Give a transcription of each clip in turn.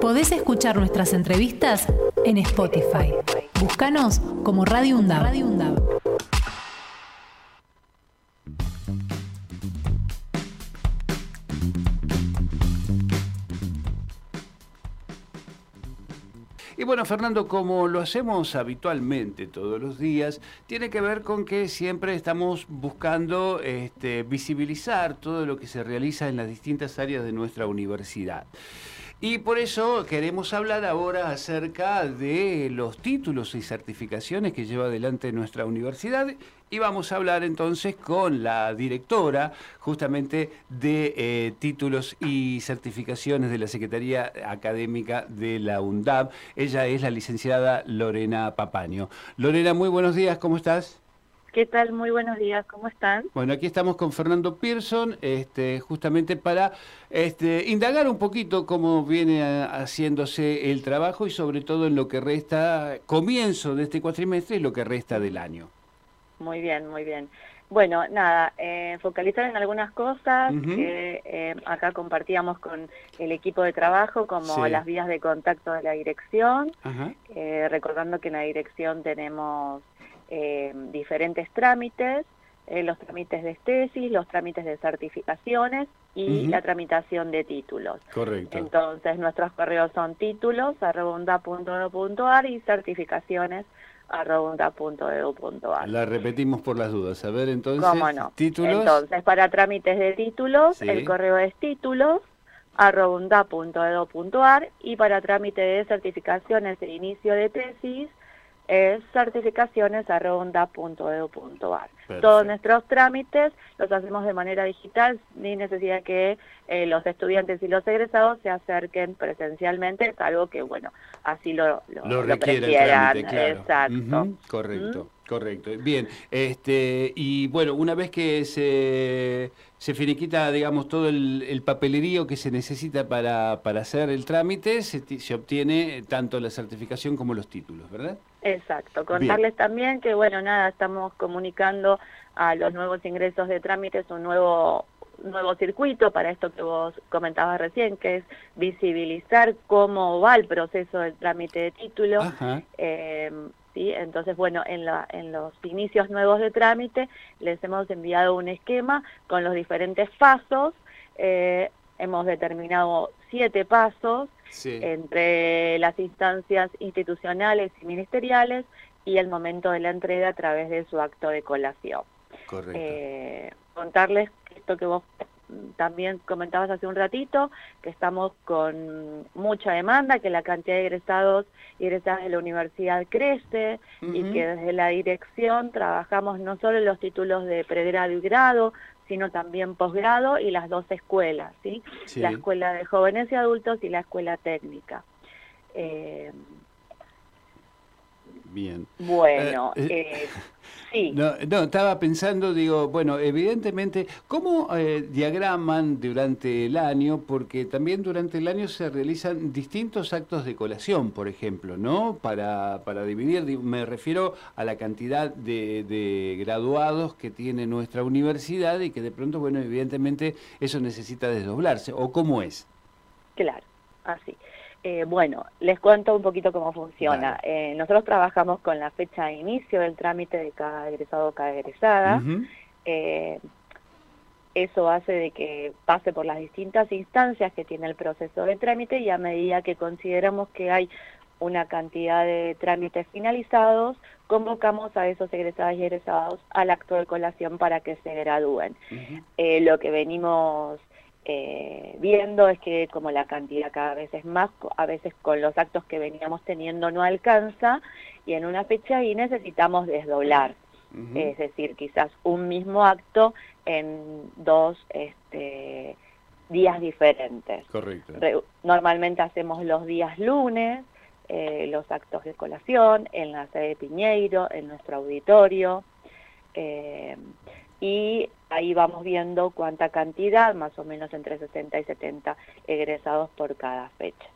Podés escuchar nuestras entrevistas en Spotify. Búscanos como Radio UNDAB. Y bueno, Fernando, como lo hacemos habitualmente todos los días, tiene que ver con que siempre estamos buscando este, visibilizar todo lo que se realiza en las distintas áreas de nuestra universidad. Y por eso queremos hablar ahora acerca de los títulos y certificaciones que lleva adelante nuestra universidad y vamos a hablar entonces con la directora justamente de eh, títulos y certificaciones de la Secretaría Académica de la UNDAB. Ella es la licenciada Lorena Papaño. Lorena, muy buenos días, ¿cómo estás? ¿Qué tal? Muy buenos días, ¿cómo están? Bueno, aquí estamos con Fernando Pearson, este, justamente para este, indagar un poquito cómo viene haciéndose el trabajo y sobre todo en lo que resta, comienzo de este cuatrimestre y lo que resta del año. Muy bien, muy bien. Bueno, nada, eh, focalizar en algunas cosas que eh, acá compartíamos con el equipo de trabajo, como las vías de contacto de la dirección, eh, recordando que en la dirección tenemos eh, diferentes trámites, eh, los trámites de tesis, los trámites de certificaciones y la tramitación de títulos. Correcto. Entonces nuestros correos son títulos arroba y certificaciones arroba La repetimos por las dudas. A ver, entonces, ¿Cómo no? títulos. Entonces, para trámites de títulos, el correo es títulos arroba y para trámite de certificaciones de inicio de tesis es certificaciones.edu.ar. Todos nuestros trámites los hacemos de manera digital, ni necesidad que eh, los estudiantes y los egresados se acerquen presencialmente, algo que, bueno, así lo, lo, lo, prefieran. Exacto. Correcto. Correcto. Bien, este y bueno, una vez que se, se finiquita, digamos, todo el, papelerío que se necesita para, para hacer el trámite, se, se, obtiene tanto la certificación como los títulos, ¿verdad? Exacto. Contarles también que, bueno, nada, estamos comunicando a los nuevos ingresos de trámites un nuevo nuevo circuito para esto que vos comentabas recién, que es visibilizar cómo va el proceso del trámite de título. Eh, entonces, bueno, en, la, en los inicios nuevos de trámite les hemos enviado un esquema con los diferentes pasos. Eh, hemos determinado siete pasos entre las instancias institucionales y ministeriales y el momento de la entrega a través de su acto de colación. Correcto. Eh, contarles esto que vos también comentabas hace un ratito, que estamos con mucha demanda, que la cantidad de egresados y egresadas de la universidad crece y que desde la dirección trabajamos no solo en los títulos de pregrado y grado, sino también posgrado y las dos escuelas, ¿sí? La escuela de jóvenes y adultos y la escuela técnica. Eh, Bien. Bueno, eh, eh, sí. No, estaba pensando, digo, bueno, evidentemente, ¿cómo eh, diagraman durante el año? Porque también durante el año se realizan distintos actos de colación, por ejemplo, ¿no? Para, para dividir, me refiero a la cantidad de, de graduados que tiene nuestra universidad y que de pronto, bueno, evidentemente eso necesita desdoblarse. ¿O cómo es? Claro, así. Eh, bueno, les cuento un poquito cómo funciona. Eh, nosotros trabajamos con la fecha de inicio del trámite de cada egresado o cada egresada. Eh, eso hace de que pase por las distintas instancias que tiene el proceso de trámite y a medida que consideramos que hay una cantidad de trámites finalizados, convocamos a esos egresados y egresados al acto de colación para que se gradúen. lo que venimos eh, viendo es que como la cantidad cada vez es más, a veces con los actos que veníamos teniendo no alcanza y en una fecha y necesitamos desdoblar. Es decir, quizás un mismo acto en dos este, días diferentes. Correcto. normalmente hacemos los días lunes, eh, los actos de colación en la sede de Piñeiro, en nuestro auditorio. Eh, y ahí vamos viendo cuánta cantidad, más o menos entre 60 y 70 egresados por cada fecha.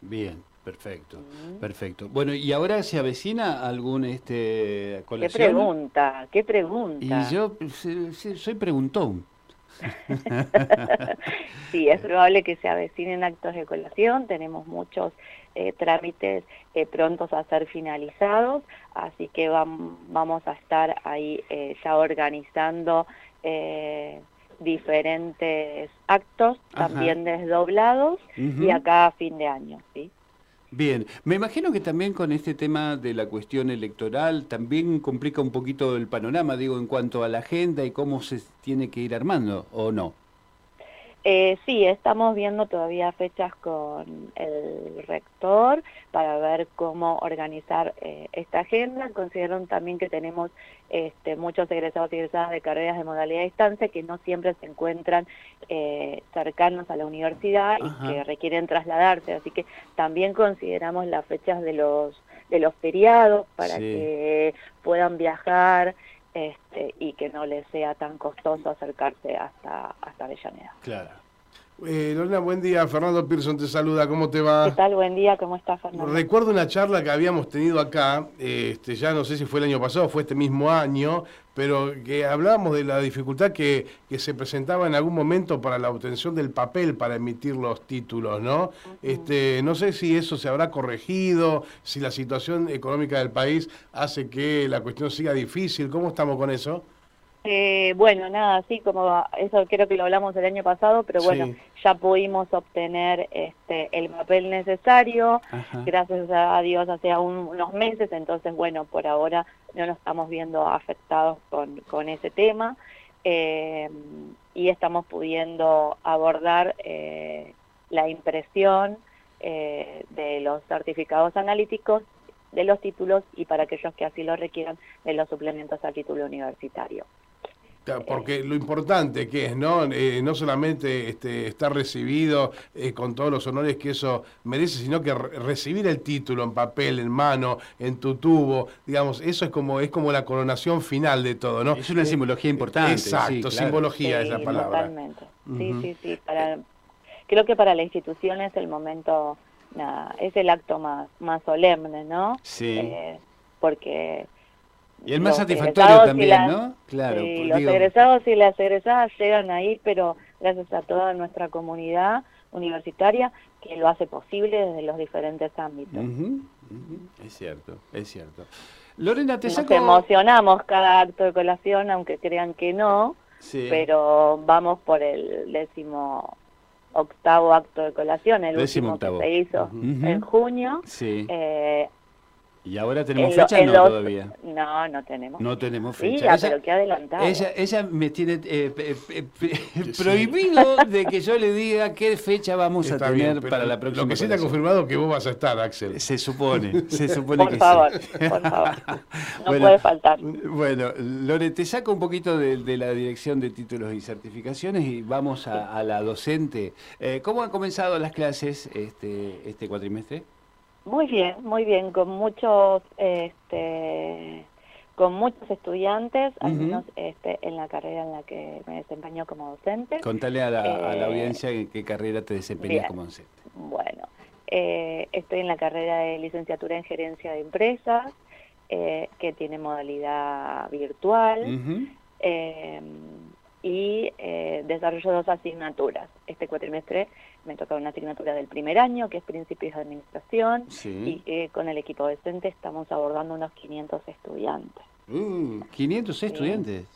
Bien, perfecto, perfecto. Bueno, ¿y ahora se avecina algún este colección? ¿Qué pregunta? ¿Qué pregunta? Y yo soy preguntón. sí, es probable que se avecinen actos de colación, tenemos muchos eh, trámites eh, prontos a ser finalizados, así que vamos a estar ahí eh, ya organizando diferentes actos, también desdoblados, y acá a fin de año, ¿sí? Bien, me imagino que también con este tema de la cuestión electoral también complica un poquito el panorama, digo, en cuanto a la agenda y cómo se tiene que ir armando, ¿o no? Eh, sí, estamos viendo todavía fechas con el rector para ver cómo organizar eh, esta agenda. Consideraron también que tenemos este, muchos egresados y egresadas de carreras de modalidad de distancia que no siempre se encuentran eh, cercanos a la universidad y que requieren trasladarse. Así que también consideramos las fechas de los de los feriados para que puedan viajar este, y que no les sea tan costoso acercarse hasta, hasta Avellaneda. Claro. Eh, Lorena, buen día. Fernando Pearson te saluda. ¿Cómo te va? ¿Qué tal? Buen día. ¿Cómo estás, Fernando? Recuerdo una charla que habíamos tenido acá, este, ya no sé si fue el año pasado o fue este mismo año, pero que hablábamos de la dificultad que, que, se presentaba en algún momento para la obtención del papel para emitir los títulos, ¿no? este, no sé si eso se habrá corregido, si la situación económica del país hace que la cuestión siga difícil. ¿Cómo estamos con eso? Eh, bueno, nada, así como eso creo que lo hablamos el año pasado, pero bueno, ya pudimos obtener este, el papel necesario, gracias a Dios hace unos meses, entonces bueno, por ahora no nos estamos viendo afectados con, con ese tema. Eh, y estamos pudiendo abordar eh, la impresión eh, de los certificados analíticos de los títulos y para aquellos que así lo requieran de los suplementos a título universitario. Porque lo importante que es, ¿no? Eh, no solamente este, estar recibido eh, con todos los honores que eso merece, sino que recibir el título en papel, en mano, en tu tubo, digamos, eso es como es como la coronación final de todo, ¿no? Es una simbología importante. Exacto, simbología es la palabra. Totalmente. Sí, sí, sí. Para, creo que para la institución es el momento, nada, es el acto más, más solemne, ¿no? Sí. Eh, porque y el más satisfactorio también, ¿no? Claro. Sí, los egresados y las egresadas llegan ahí, pero gracias a toda nuestra comunidad universitaria que lo hace posible desde los diferentes ámbitos. Es cierto, es cierto. Lorena, te Nos emocionamos cada acto de colación, aunque crean que no, pero vamos por el décimo octavo acto de colación, el último que se hizo en junio. Sí. Eh, ¿Y ahora tenemos fecha? no, todavía. No, no tenemos. No tenemos fecha. Sí, pero qué adelantado. Ella, ella me tiene eh, prohibido de que yo le diga qué fecha vamos a tener para la próxima. Lo que sí te ha confirmado que vos vas a estar, Axel. Se supone, se supone por favor, Por favor, no puede faltar. Bueno, Lore, te saco un poquito de, la dirección de títulos y certificaciones y vamos a, la docente. Eh, ¿Cómo han comenzado las clases este, este cuatrimestre? Muy bien, muy bien, con muchos, este, con muchos estudiantes, al menos este, en la carrera en la que me desempeño como docente. Contale a la, eh, audiencia en qué carrera te desempeñas como docente. Bueno, eh, estoy en la carrera de licenciatura en gerencia de empresas, eh, que tiene modalidad virtual. y desarrollo dos asignaturas. Este cuatrimestre me toca una asignatura del primer año, que es Principios de Administración, y eh, con el equipo docente estamos abordando unos 500 estudiantes. Uh, ¿500 estudiantes?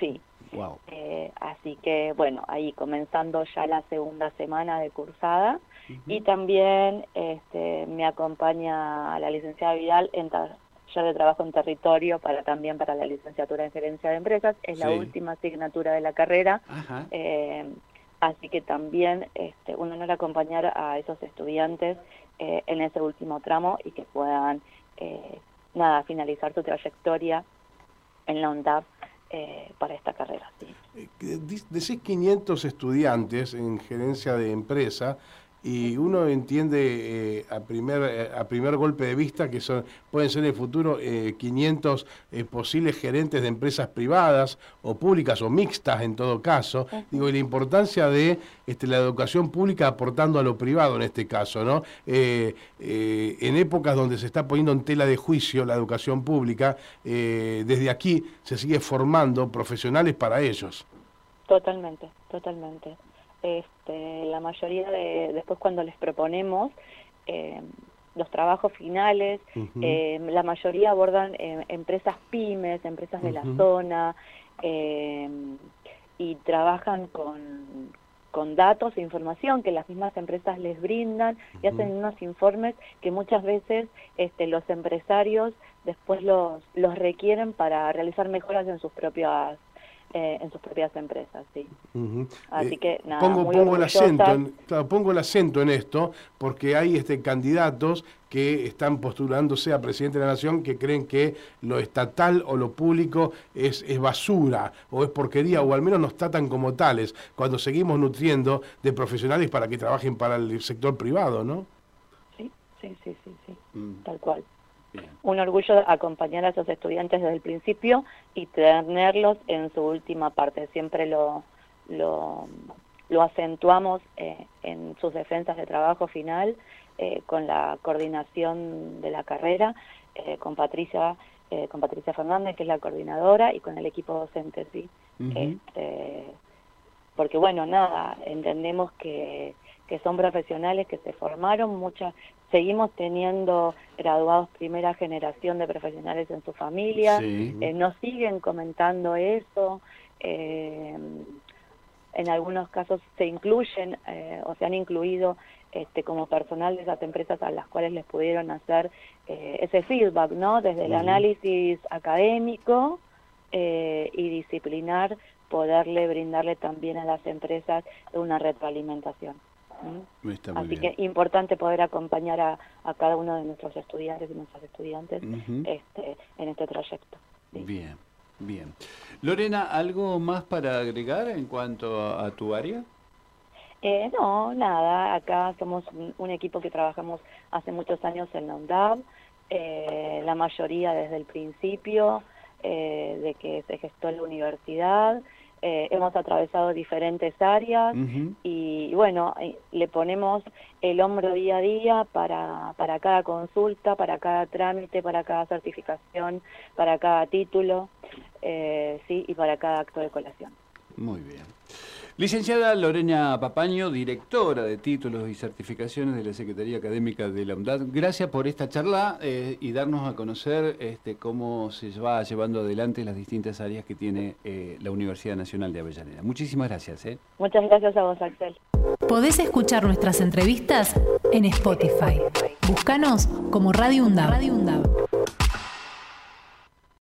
Sí. Wow. Eh, así que, bueno, ahí comenzando ya la segunda semana de cursada, y también este, me acompaña la licenciada Vidal en taller de trabajo en territorio para también para la licenciatura en gerencia de empresas. Es la última asignatura de la carrera. Eh, Así que también este, un honor acompañar a esos estudiantes eh, en ese último tramo y que puedan eh, nada finalizar su trayectoria en la UNDAP eh, para esta carrera. ¿sí? Decís 500 estudiantes en gerencia de empresa y uno entiende eh, a, primer, eh, a primer golpe de vista que son, pueden ser en el futuro 500 eh, posibles gerentes de empresas privadas o públicas o mixtas en todo caso. Digo, y la importancia de este, la educación pública aportando a lo privado en este caso, ¿no? en épocas donde se está poniendo en tela de juicio la educación pública, desde aquí se sigue formando profesionales para ellos. Totalmente, totalmente. Este, la mayoría de, después cuando les proponemos eh, los trabajos finales, eh, la mayoría abordan eh, empresas pymes, empresas de la zona, y trabajan con, con datos e información que las mismas empresas les brindan y hacen unos informes que muchas veces este, los empresarios después los, los requieren para realizar mejoras en sus propias eh, en sus propias empresas, sí. Así eh, que nada, pongo, pongo el acento, en, pongo el acento en esto porque hay este candidatos que están postulándose a presidente de la nación que creen que lo estatal o lo público es, es basura o es porquería o al menos nos tratan como tales cuando seguimos nutriendo de profesionales para que trabajen para el sector privado, ¿no? Sí, sí, sí, sí, sí. Mm. tal cual un orgullo acompañar a esos estudiantes desde el principio y tenerlos en su última parte. Siempre lo, lo, acentuamos eh, en sus defensas de trabajo final eh, con la coordinación de la carrera, eh, con Patricia con Patricia Fernández, que es la coordinadora, y con el equipo docente, sí. Este, porque bueno, nada, entendemos que que son profesionales que se formaron, muchas seguimos teniendo graduados primera generación de profesionales en su familia, eh, nos siguen comentando eso, eh, en algunos casos se incluyen eh, o se han incluido este, como personal de esas empresas a las cuales les pudieron hacer ese feedback, ¿no? Desde el análisis académico y disciplinar, poderle brindarle también a las empresas una retroalimentación. Así que importante poder acompañar a, cada uno de nuestros estudiantes y nuestras estudiantes este, en este trayecto. Bien, bien. Lorena, ¿algo más para agregar en cuanto a, tu área? Eh, no, nada. Acá somos un, equipo que trabajamos hace muchos años en la UNDAB, eh, la mayoría desde el principio eh, de que se gestó la universidad. Eh, hemos atravesado diferentes áreas y bueno, eh, le ponemos el hombro día a día para, para cada consulta, para cada trámite, para cada certificación, para cada título eh, sí, y para cada acto de colación. Muy bien. Licenciada Lorena Papaño, directora de títulos y certificaciones de la Secretaría Académica de la UNDAD, gracias por esta charla eh, y darnos a conocer este, cómo se va llevando adelante las distintas áreas que tiene eh, la Universidad Nacional de Avellaneda. Muchísimas gracias. ¿eh? Muchas gracias a vos, Axel. Podés escuchar nuestras entrevistas en Spotify. Búscanos como Radio UNDAD. Radio UNDAD.